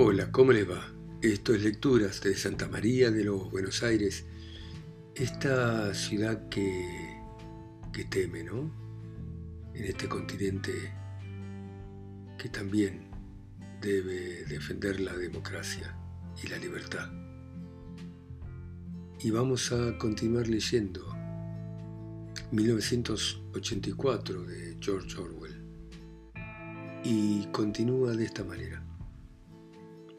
Hola, ¿cómo les va? Esto es Lecturas de Santa María de los Buenos Aires, esta ciudad que, que teme, ¿no? En este continente que también debe defender la democracia y la libertad. Y vamos a continuar leyendo 1984 de George Orwell. Y continúa de esta manera.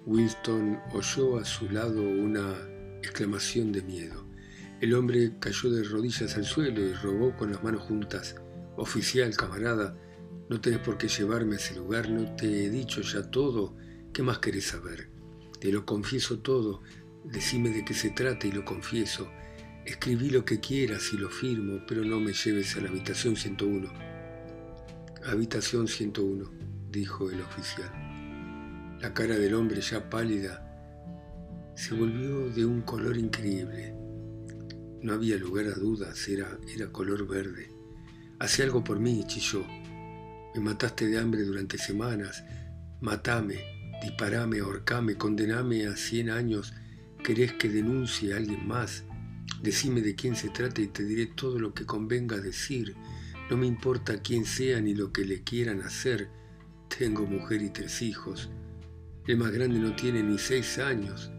Winston oyó a su lado una exclamación de miedo. El hombre cayó de rodillas al suelo y rogó con las manos juntas. Oficial, camarada, no tenés por qué llevarme a ese lugar, no te he dicho ya todo. ¿Qué más querés saber? Te lo confieso todo. Decime de qué se trata y lo confieso. Escribí lo que quieras y lo firmo, pero no me lleves a la habitación 101. Habitación 101, dijo el oficial. La cara del hombre ya pálida se volvió de un color increíble. No había lugar a dudas, era, era color verde. Hace algo por mí, chilló. Me mataste de hambre durante semanas. Matame, disparame, ahorcame, condename a cien años. ¿Querés que denuncie a alguien más? Decime de quién se trata y te diré todo lo que convenga decir. No me importa quién sea ni lo que le quieran hacer. Tengo mujer y tres hijos. El más grande no tiene ni seis años.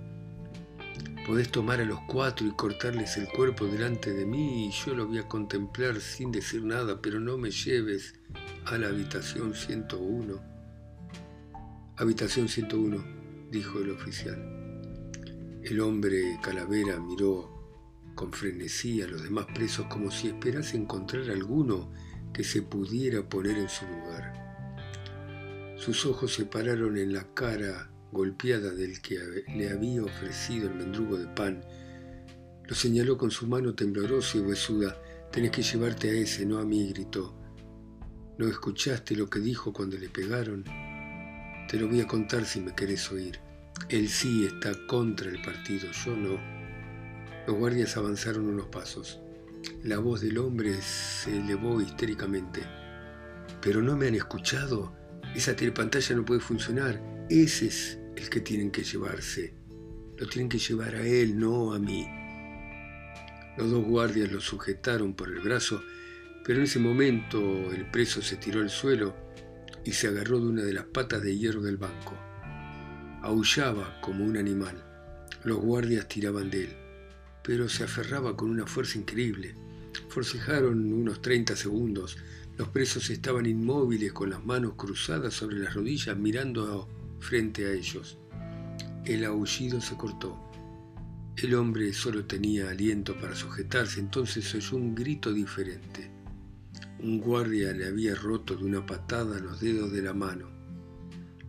Podés tomar a los cuatro y cortarles el cuerpo delante de mí y yo lo voy a contemplar sin decir nada, pero no me lleves a la habitación 101. Habitación 101, dijo el oficial. El hombre calavera miró con frenesí a los demás presos como si esperase encontrar alguno que se pudiera poner en su lugar. Sus ojos se pararon en la cara golpeada del que le había ofrecido el mendrugo de pan. Lo señaló con su mano temblorosa y huesuda. Tenés que llevarte a ese, no a mí, gritó. ¿No escuchaste lo que dijo cuando le pegaron? Te lo voy a contar si me querés oír. Él sí está contra el partido, yo no. Los guardias avanzaron unos pasos. La voz del hombre se elevó histéricamente. ¿Pero no me han escuchado? Esa telepantalla no puede funcionar. Ese es el que tienen que llevarse. Lo tienen que llevar a él, no a mí. Los dos guardias lo sujetaron por el brazo, pero en ese momento el preso se tiró al suelo y se agarró de una de las patas de hierro del banco. Aullaba como un animal. Los guardias tiraban de él, pero se aferraba con una fuerza increíble. Forcejaron unos 30 segundos los presos estaban inmóviles con las manos cruzadas sobre las rodillas mirando frente a ellos. El aullido se cortó. El hombre solo tenía aliento para sujetarse, entonces oyó un grito diferente. Un guardia le había roto de una patada los dedos de la mano.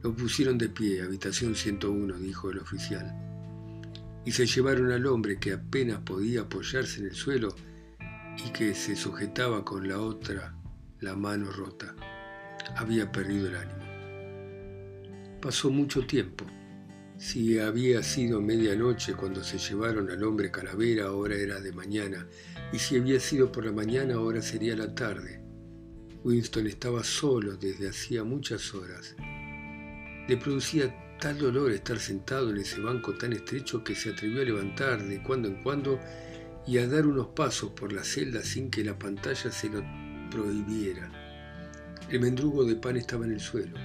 Lo pusieron de pie, habitación 101, dijo el oficial. Y se llevaron al hombre que apenas podía apoyarse en el suelo y que se sujetaba con la otra la mano rota. Había perdido el ánimo. Pasó mucho tiempo. Si había sido medianoche cuando se llevaron al hombre calavera, ahora era de mañana, y si había sido por la mañana, ahora sería la tarde. Winston estaba solo desde hacía muchas horas. Le producía tal dolor estar sentado en ese banco tan estrecho que se atrevió a levantar de cuando en cuando y a dar unos pasos por la celda sin que la pantalla se lo prohibiera. El mendrugo de pan estaba en el suelo,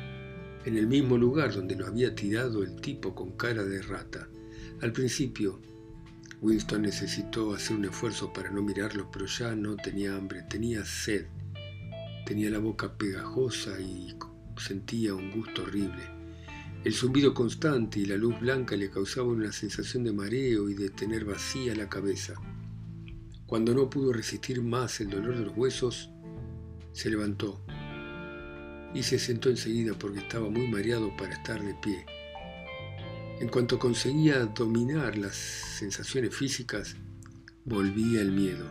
en el mismo lugar donde lo había tirado el tipo con cara de rata. Al principio, Winston necesitó hacer un esfuerzo para no mirarlo, pero ya no tenía hambre, tenía sed. Tenía la boca pegajosa y sentía un gusto horrible. El zumbido constante y la luz blanca le causaban una sensación de mareo y de tener vacía la cabeza. Cuando no pudo resistir más el dolor de los huesos, se levantó y se sentó enseguida porque estaba muy mareado para estar de pie. En cuanto conseguía dominar las sensaciones físicas, volvía el miedo.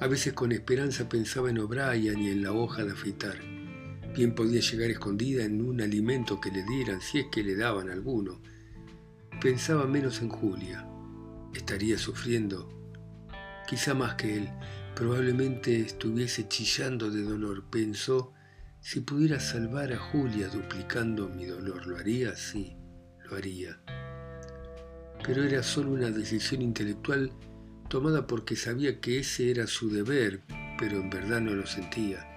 A veces con esperanza pensaba en O'Brien y en la hoja de afeitar. Bien podía llegar escondida en un alimento que le dieran, si es que le daban alguno. Pensaba menos en Julia. Estaría sufriendo, quizá más que él, Probablemente estuviese chillando de dolor. Pensó, si pudiera salvar a Julia duplicando mi dolor, ¿lo haría? Sí, lo varía. Pero era solo una decisión intelectual tomada porque sabía que ese era su deber, pero en verdad no lo sentía.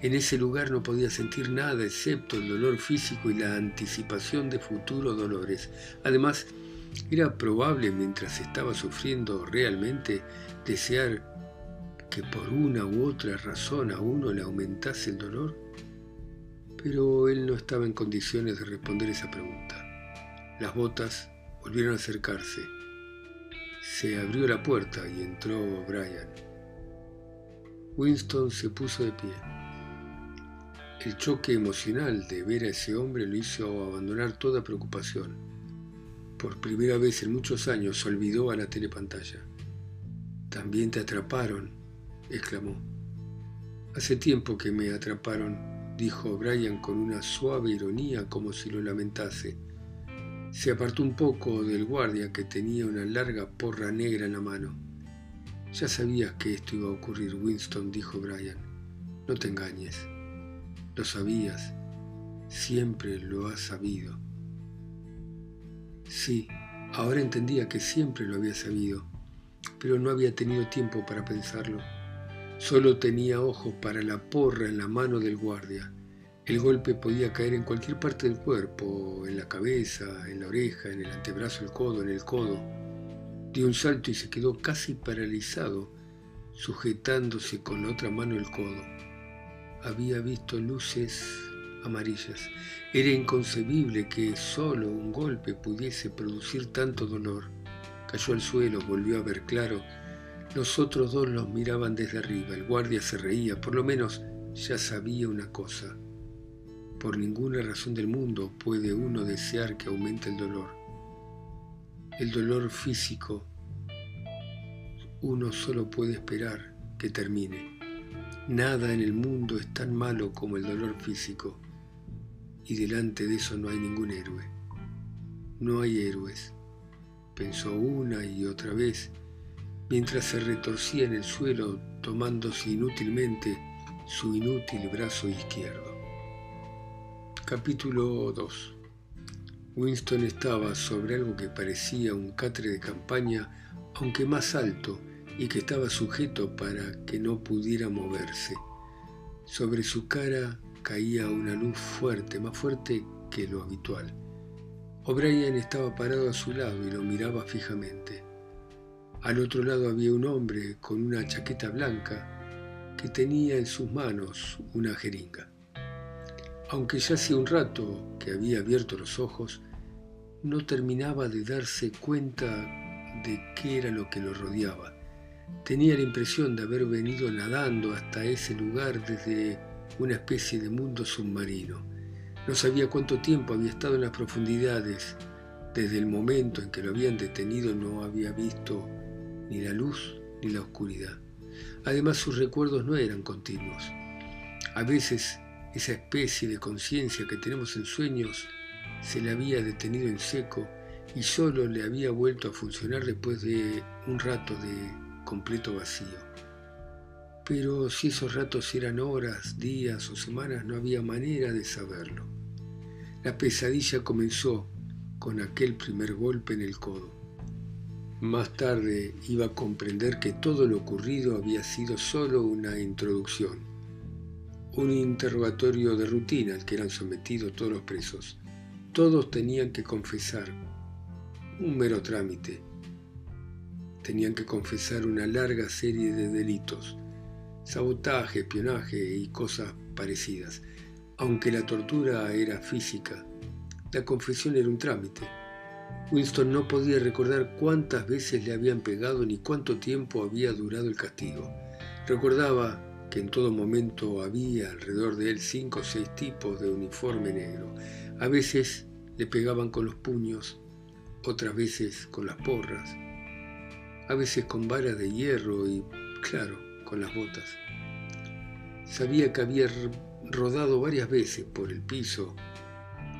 En ese lugar no podía sentir nada excepto el dolor físico y la anticipación de futuros dolores. Además, era probable mientras estaba sufriendo realmente desear que por una u otra razón a uno le aumentase el dolor. Pero él no estaba en condiciones de responder esa pregunta. Las botas volvieron a acercarse. Se abrió la puerta y entró Brian. Winston se puso de pie. El choque emocional de ver a ese hombre lo hizo abandonar toda preocupación. Por primera vez en muchos años olvidó a la telepantalla. También te atraparon, exclamó. Hace tiempo que me atraparon, dijo Brian con una suave ironía como si lo lamentase. Se apartó un poco del guardia que tenía una larga porra negra en la mano. Ya sabías que esto iba a ocurrir, Winston, dijo Brian. No te engañes. Lo sabías, siempre lo has sabido. Sí, ahora entendía que siempre lo había sabido, pero no había tenido tiempo para pensarlo. Solo tenía ojos para la porra en la mano del guardia. El golpe podía caer en cualquier parte del cuerpo, en la cabeza, en la oreja, en el antebrazo, el codo, en el codo. Dio un salto y se quedó casi paralizado, sujetándose con la otra mano el codo había visto luces amarillas. Era inconcebible que solo un golpe pudiese producir tanto dolor. Cayó al suelo, volvió a ver claro. Los otros dos los miraban desde arriba. El guardia se reía, por lo menos ya sabía una cosa. Por ninguna razón del mundo puede uno desear que aumente el dolor. El dolor físico, uno solo puede esperar que termine. Nada en el mundo es tan malo como el dolor físico y delante de eso no hay ningún héroe. No hay héroes, pensó una y otra vez, mientras se retorcía en el suelo tomándose inútilmente su inútil brazo izquierdo. Capítulo 2 Winston estaba sobre algo que parecía un catre de campaña, aunque más alto, y que estaba sujeto para que no pudiera moverse. Sobre su cara caía una luz fuerte, más fuerte que lo habitual. O'Brien estaba parado a su lado y lo miraba fijamente. Al otro lado había un hombre con una chaqueta blanca que tenía en sus manos una jeringa. Aunque ya hacía un rato que había abierto los ojos, no terminaba de darse cuenta de qué era lo que lo rodeaba. Tenía la impresión de haber venido nadando hasta ese lugar desde una especie de mundo submarino. No sabía cuánto tiempo había estado en las profundidades. Desde el momento en que lo habían detenido no había visto ni la luz ni la oscuridad. Además sus recuerdos no eran continuos. A veces esa especie de conciencia que tenemos en sueños se le había detenido en seco y solo le había vuelto a funcionar después de un rato de completo vacío. Pero si esos ratos eran horas, días o semanas, no había manera de saberlo. La pesadilla comenzó con aquel primer golpe en el codo. Más tarde iba a comprender que todo lo ocurrido había sido solo una introducción, un interrogatorio de rutina al que eran sometidos todos los presos. Todos tenían que confesar, un mero trámite, tenían que confesar una larga serie de delitos, sabotaje, espionaje y cosas parecidas. Aunque la tortura era física, la confesión era un trámite. Winston no podía recordar cuántas veces le habían pegado ni cuánto tiempo había durado el castigo. Recordaba que en todo momento había alrededor de él cinco o seis tipos de uniforme negro. A veces le pegaban con los puños, otras veces con las porras, a veces con varas de hierro y, claro, con las botas. Sabía que había rodado varias veces por el piso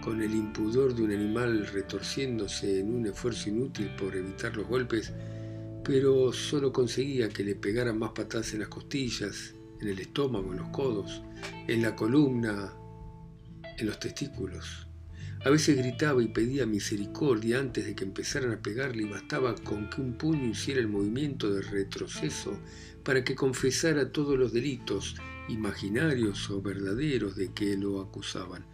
con el impudor de un animal retorciéndose en un esfuerzo inútil por evitar los golpes, pero solo conseguía que le pegaran más patadas en las costillas, en el estómago, en los codos, en la columna, en los testículos. A veces gritaba y pedía misericordia antes de que empezaran a pegarle y bastaba con que un puño hiciera el movimiento de retroceso para que confesara todos los delitos, imaginarios o verdaderos, de que lo acusaban.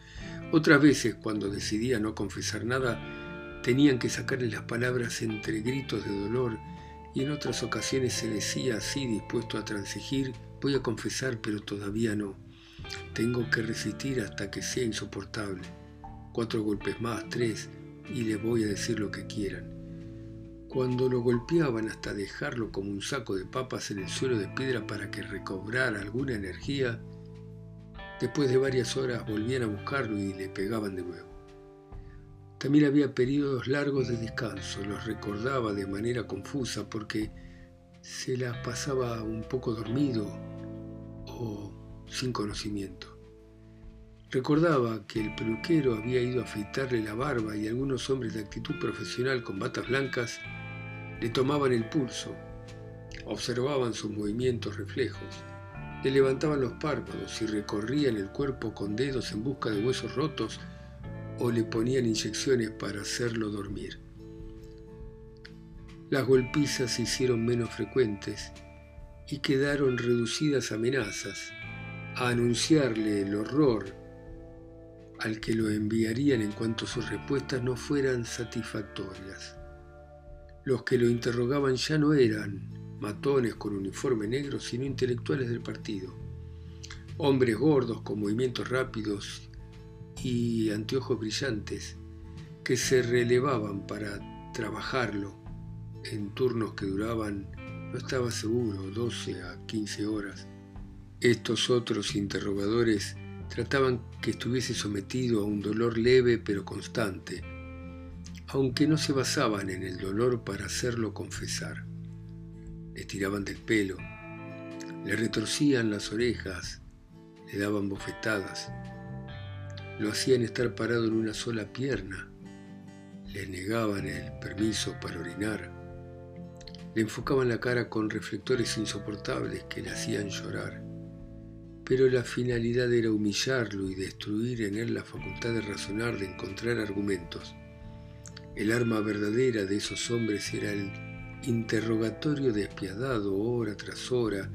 Otras veces, cuando decidía no confesar nada, tenían que sacarle las palabras entre gritos de dolor y en otras ocasiones se decía así, dispuesto a transigir, voy a confesar, pero todavía no. Tengo que resistir hasta que sea insoportable. Cuatro golpes más, tres, y le voy a decir lo que quieran. Cuando lo golpeaban hasta dejarlo como un saco de papas en el suelo de piedra para que recobrara alguna energía, después de varias horas volvían a buscarlo y le pegaban de nuevo. También había periodos largos de descanso, los recordaba de manera confusa porque se las pasaba un poco dormido o sin conocimiento. Recordaba que el peluquero había ido a afeitarle la barba y algunos hombres de actitud profesional con batas blancas le tomaban el pulso, observaban sus movimientos reflejos, le levantaban los párpados y recorrían el cuerpo con dedos en busca de huesos rotos o le ponían inyecciones para hacerlo dormir. Las golpizas se hicieron menos frecuentes y quedaron reducidas amenazas a anunciarle el horror al que lo enviarían en cuanto sus respuestas no fueran satisfactorias. Los que lo interrogaban ya no eran matones con uniforme negro, sino intelectuales del partido, hombres gordos con movimientos rápidos y anteojos brillantes que se relevaban para trabajarlo en turnos que duraban, no estaba seguro, 12 a 15 horas. Estos otros interrogadores trataban que estuviese sometido a un dolor leve pero constante, aunque no se basaban en el dolor para hacerlo confesar. Le tiraban del pelo, le retorcían las orejas, le daban bofetadas, lo hacían estar parado en una sola pierna, le negaban el permiso para orinar, le enfocaban la cara con reflectores insoportables que le hacían llorar. Pero la finalidad era humillarlo y destruir en él la facultad de razonar, de encontrar argumentos. El arma verdadera de esos hombres era el interrogatorio despiadado hora tras hora,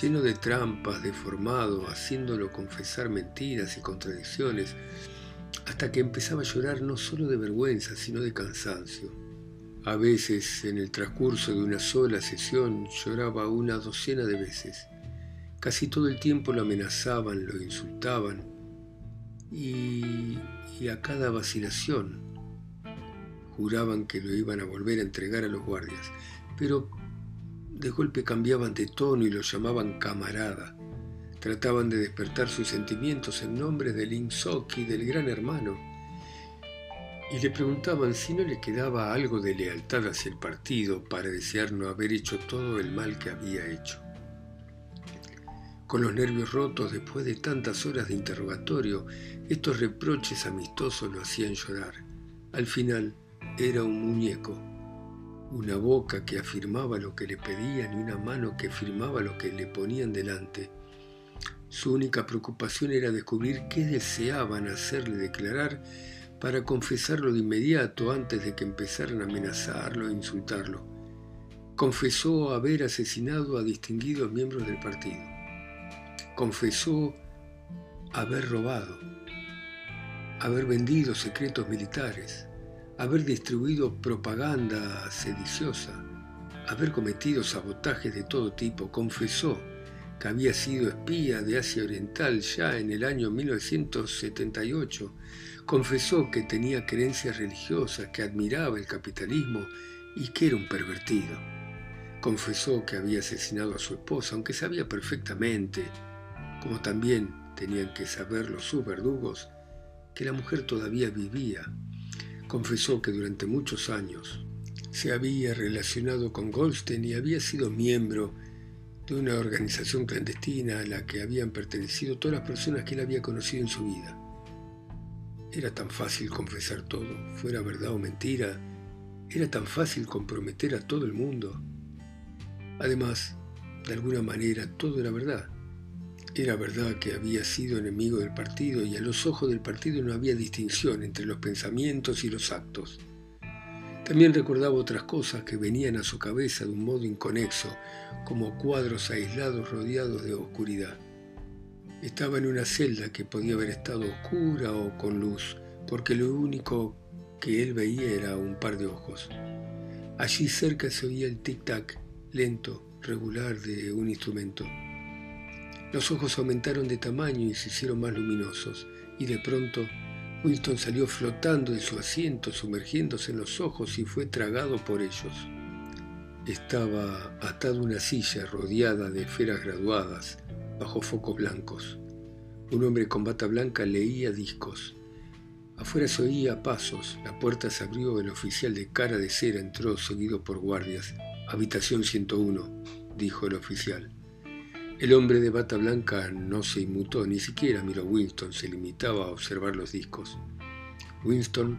lleno de trampas, deformado, haciéndolo confesar mentiras y contradicciones, hasta que empezaba a llorar no solo de vergüenza, sino de cansancio. A veces, en el transcurso de una sola sesión, lloraba una docena de veces. Casi todo el tiempo lo amenazaban, lo insultaban y, a cada vacilación juraban que lo iban a volver a entregar a los guardias. Pero de golpe cambiaban de tono y lo llamaban camarada. Trataban de despertar sus sentimientos en nombre del Insoki, del gran hermano y le preguntaban si no le quedaba algo de lealtad hacia el partido para desear no haber hecho todo el mal que había hecho. Con los nervios rotos después de tantas horas de interrogatorio, estos reproches amistosos lo hacían llorar. Al final era un muñeco, una boca que afirmaba lo que le pedían y una mano que firmaba lo que le ponían delante. Su única preocupación era descubrir qué deseaban hacerle declarar para confesarlo de inmediato antes de que empezaran a amenazarlo e insultarlo. Confesó haber asesinado a distinguidos miembros del partido. Confesó haber robado, haber vendido secretos militares, haber distribuido propaganda sediciosa, haber cometido sabotajes de todo tipo. Confesó que había sido espía de Asia Oriental ya en el año 1978 Confesó que tenía creencias religiosas, que admiraba el capitalismo y que era un pervertido. Confesó que había asesinado a su esposa, aunque sabía perfectamente, como también tenían que saberlo sus verdugos, que la mujer todavía vivía. Confesó que durante muchos años se había relacionado con Goldstein y había sido miembro de una organización clandestina a la que habían pertenecido todas las personas que él había conocido en su vida. Era tan fácil confesar todo, fuera verdad o mentira. Era tan fácil comprometer a todo el mundo. Además, de alguna manera, todo era verdad. Era verdad que había sido enemigo del partido y a los ojos del partido no había distinción entre los pensamientos y los actos. También recordaba otras cosas que venían a su cabeza de un modo inconexo, como cuadros aislados rodeados de oscuridad. Estaba en una celda que podía haber estado oscura o con luz, porque lo único que él veía era un par de ojos. Allí cerca se oía el tic-tac, lento, regular, de un instrumento. Los ojos aumentaron de tamaño y se hicieron más luminosos, y de pronto Winston salió flotando de su asiento, sumergiéndose en los ojos y fue tragado por ellos. Estaba atado a una silla rodeada de esferas graduadas, bajo focos blancos. Un hombre con bata blanca leía discos. Afuera se oía pasos, la puerta se abrió, el oficial de cara de cera entró seguido por guardias. Habitación 101, dijo el oficial. El hombre de bata blanca no se inmutó, ni siquiera miró a Winston, se limitaba a observar los discos. Winston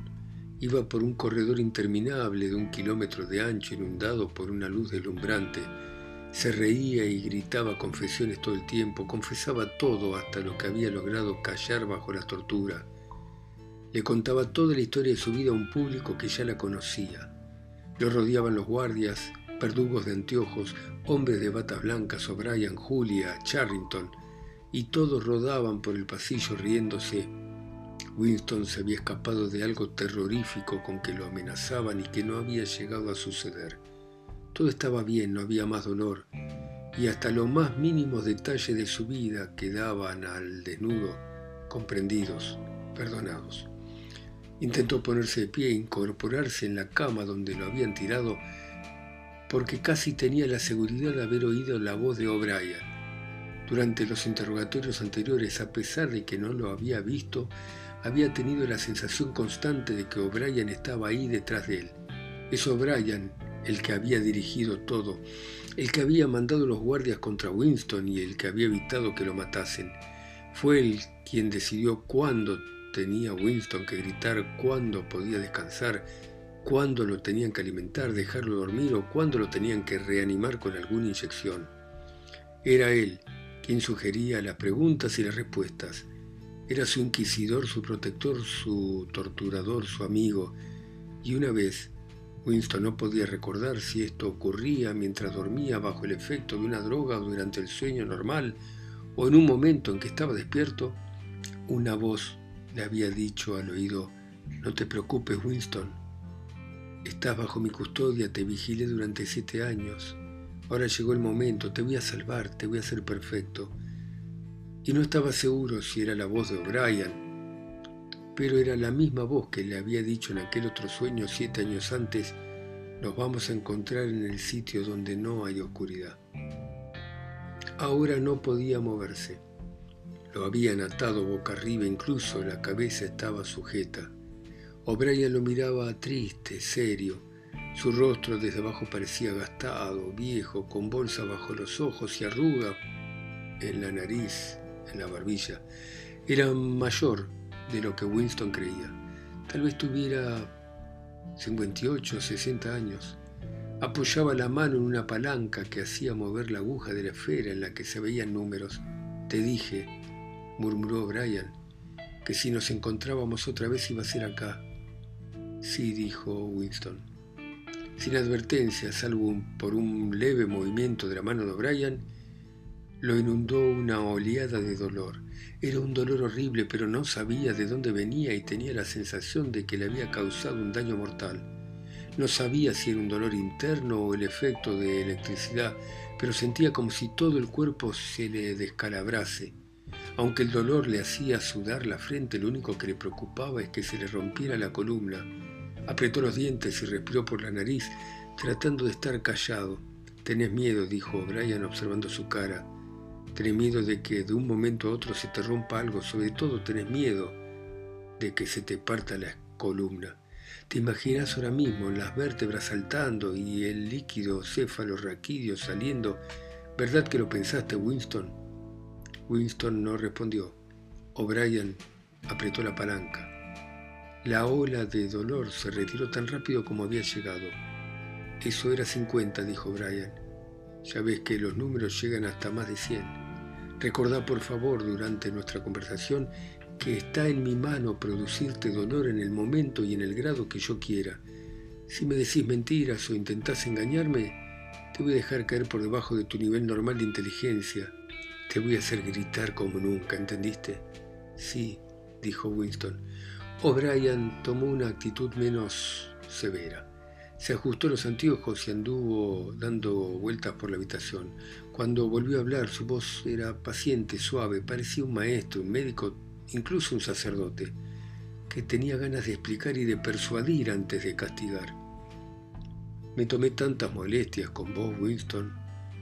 iba por un corredor interminable de un kilómetro de ancho, inundado por una luz deslumbrante. Se reía y gritaba confesiones todo el tiempo, confesaba todo hasta lo que había logrado callar bajo la tortura. Le contaba toda la historia de su vida a un público que ya la conocía. Lo rodeaban los guardias, verdugos de anteojos, hombres de batas blancas, O'Brien, Julia, Charrington, y todos rodaban por el pasillo riéndose. Winston se había escapado de algo terrorífico con que lo amenazaban y que no había llegado a suceder. Todo estaba bien, no había más dolor, y hasta los más mínimos detalles de su vida quedaban al desnudo, comprendidos, perdonados. Intentó ponerse de pie, incorporarse en la cama donde lo habían tirado porque casi tenía la seguridad de haber oído la voz de O'Brien. Durante los interrogatorios anteriores, a pesar de que no lo había visto, había tenido la sensación constante de que O'Brien estaba ahí detrás de él. Es O'Brien el que había dirigido todo, el que había mandado los guardias contra Winston y el que había evitado que lo matasen. Fue él quien decidió cuándo tenía Winston que gritar, cuándo podía descansar, cuándo lo tenían que alimentar, dejarlo dormir o cuándo lo tenían que reanimar con alguna inyección. Era él quien sugería las preguntas y las respuestas. Era su inquisidor, su protector, su torturador, su amigo. Y una vez, Winston no podía recordar si esto ocurría mientras dormía bajo el efecto de una droga durante el sueño normal o en un momento en que estaba despierto, una voz le había dicho al oído, no te preocupes Winston, Estás bajo mi custodia, te vigilé durante siete años. Ahora llegó el momento, te voy a salvar, te voy a hacer perfecto. Y no estaba seguro si era la voz de O'Brien, pero era la misma voz que le había dicho en aquel otro sueño siete años antes, nos vamos a encontrar en el sitio donde no hay oscuridad. Ahora no podía moverse. Lo habían atado boca arriba, incluso la cabeza estaba sujeta. O'Brien lo miraba triste, serio. Su rostro desde abajo parecía gastado, viejo, con bolsa bajo los ojos y arruga en la nariz, en la barbilla. Era mayor de lo que Winston creía. Tal vez tuviera 58 o 60 años. Apoyaba la mano en una palanca que hacía mover la aguja de la esfera en la que se veían números. Te dije, murmuró O'Brien, que si nos encontrábamos otra vez iba a ser acá. Sí, dijo Winston. Sin advertencia, salvo por un leve movimiento de la mano de O'Brien, lo inundó una oleada de dolor. Era un dolor horrible, pero no sabía de dónde venía y tenía la sensación de que le había causado un daño mortal. No sabía si era un dolor interno o el efecto de electricidad, pero sentía como si todo el cuerpo se le descalabrase. Aunque el dolor le hacía sudar la frente, lo único que le preocupaba es que se le rompiera la columna Apretó los dientes y respiró por la nariz, tratando de estar callado. Tenés miedo, dijo Brian observando su cara. Tenés miedo de que de un momento a otro se te rompa algo, sobre todo tenés miedo de que se te parta la columna. Te imaginas ahora mismo las vértebras saltando y el líquido céfalo raquídeo saliendo. ¿Verdad que lo pensaste, Winston? Winston no respondió. O'Brien apretó la palanca. La ola de dolor se retiró tan rápido como había llegado. Eso era 50, dijo Brian. Ya ves que los números llegan hasta más de 100. Recordá por favor durante nuestra conversación que está en mi mano producirte dolor en el momento y en el grado que yo quiera. Si me decís mentiras o intentás engañarme, te voy a dejar caer por debajo de tu nivel normal de inteligencia. Te voy a hacer gritar como nunca, ¿entendiste? Sí, dijo Winston. O'Brien tomó una actitud menos severa. Se ajustó los anteojos y anduvo dando vueltas por la habitación. Cuando volvió a hablar, su voz era paciente, suave, parecía un maestro, un médico, incluso un sacerdote, que tenía ganas de explicar y de persuadir antes de castigar. Me tomé tantas molestias con vos, Winston,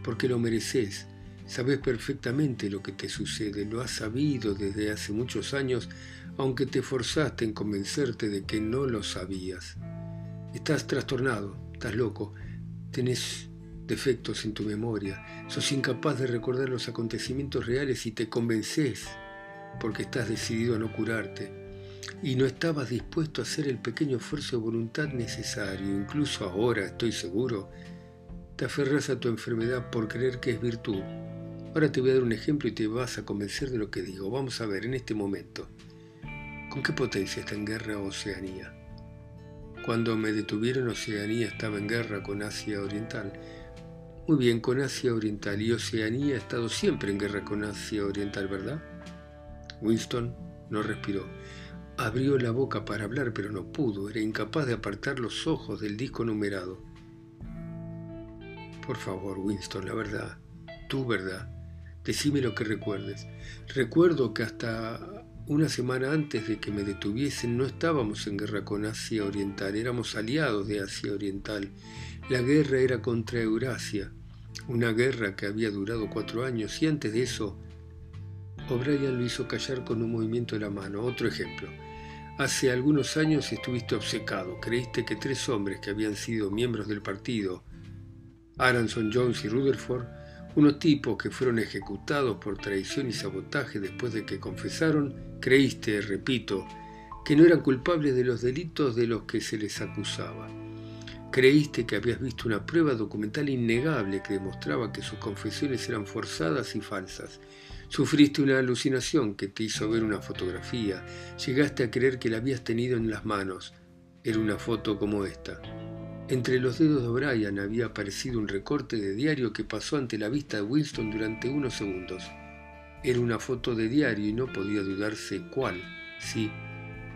porque lo mereces. Sabes perfectamente lo que te sucede, lo has sabido desde hace muchos años, aunque te forzaste en convencerte de que no lo sabías. Estás trastornado, estás loco, tenés defectos en tu memoria, sos incapaz de recordar los acontecimientos reales y te convences porque estás decidido a no curarte y no estabas dispuesto a hacer el pequeño esfuerzo de voluntad necesario, incluso ahora, estoy seguro, te aferras a tu enfermedad por creer que es virtud. Ahora te voy a dar un ejemplo y te vas a convencer de lo que digo. Vamos a ver en este momento. ¿Con qué potencia está en guerra Oceanía? Cuando me detuvieron, Oceanía estaba en guerra con Asia Oriental. Muy bien, con Asia Oriental. Y Oceanía ha estado siempre en guerra con Asia Oriental, ¿verdad? Winston no respiró. Abrió la boca para hablar, pero no pudo. Era incapaz de apartar los ojos del disco numerado. Por favor, Winston, la verdad, tu verdad. Decime lo que recuerdes. Recuerdo que hasta una semana antes de que me detuviesen no estábamos en guerra con Asia Oriental, éramos aliados de Asia Oriental. La guerra era contra Eurasia, una guerra que había durado cuatro años y antes de eso O'Brien lo hizo callar con un movimiento de la mano. Otro ejemplo. Hace algunos años estuviste obcecado. Creíste que tres hombres que habían sido miembros del partido, Aranson, Jones y Rutherford, unos tipos que fueron ejecutados por traición y sabotaje después de que confesaron, creíste, repito, que no eran culpables de los delitos de los que se les acusaba. Creíste que habías visto una prueba documental innegable que demostraba que sus confesiones eran forzadas y falsas. Sufriste una alucinación que te hizo ver una fotografía. Llegaste a creer que la habías tenido en las manos. Era una foto como esta. Entre los dedos de O'Brien había aparecido un recorte de diario que pasó ante la vista de Winston durante unos segundos. Era una foto de diario y no podía dudarse cuál. Sí,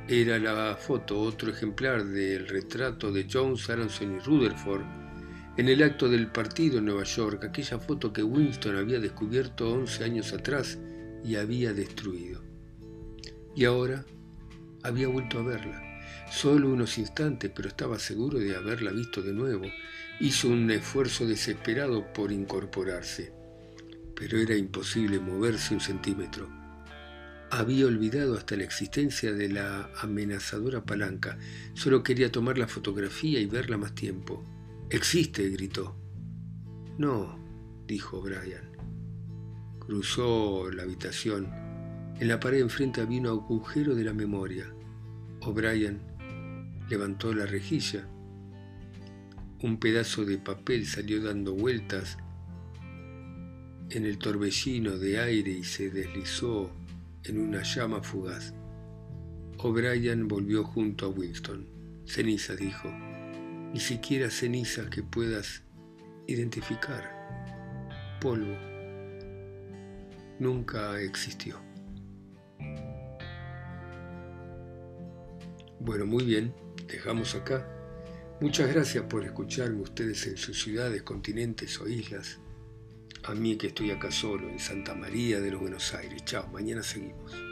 era la foto, otro ejemplar del retrato de Jones, Aronson y Rutherford en el acto del partido en Nueva York, aquella foto que Winston había descubierto 11 años atrás y había destruido. Y ahora había vuelto a verla. Solo unos instantes, pero estaba seguro de haberla visto de nuevo. Hizo un esfuerzo desesperado por incorporarse, pero era imposible moverse un centímetro. Había olvidado hasta la existencia de la amenazadora palanca. Solo quería tomar la fotografía y verla más tiempo. Existe, gritó. No, dijo Brian. Cruzó la habitación. En la pared enfrente había un agujero de la memoria. O'Brien levantó la rejilla. Un pedazo de papel salió dando vueltas en el torbellino de aire y se deslizó en una llama fugaz. O'Brien volvió junto a Winston. Ceniza, dijo. Ni siquiera ceniza que puedas identificar. Polvo. Nunca existió. Bueno, muy bien dejamos acá. Muchas gracias por escucharme ustedes en sus ciudades, continentes o islas. A mí que estoy acá solo, en Santa María de los Buenos Aires. Chao, mañana seguimos.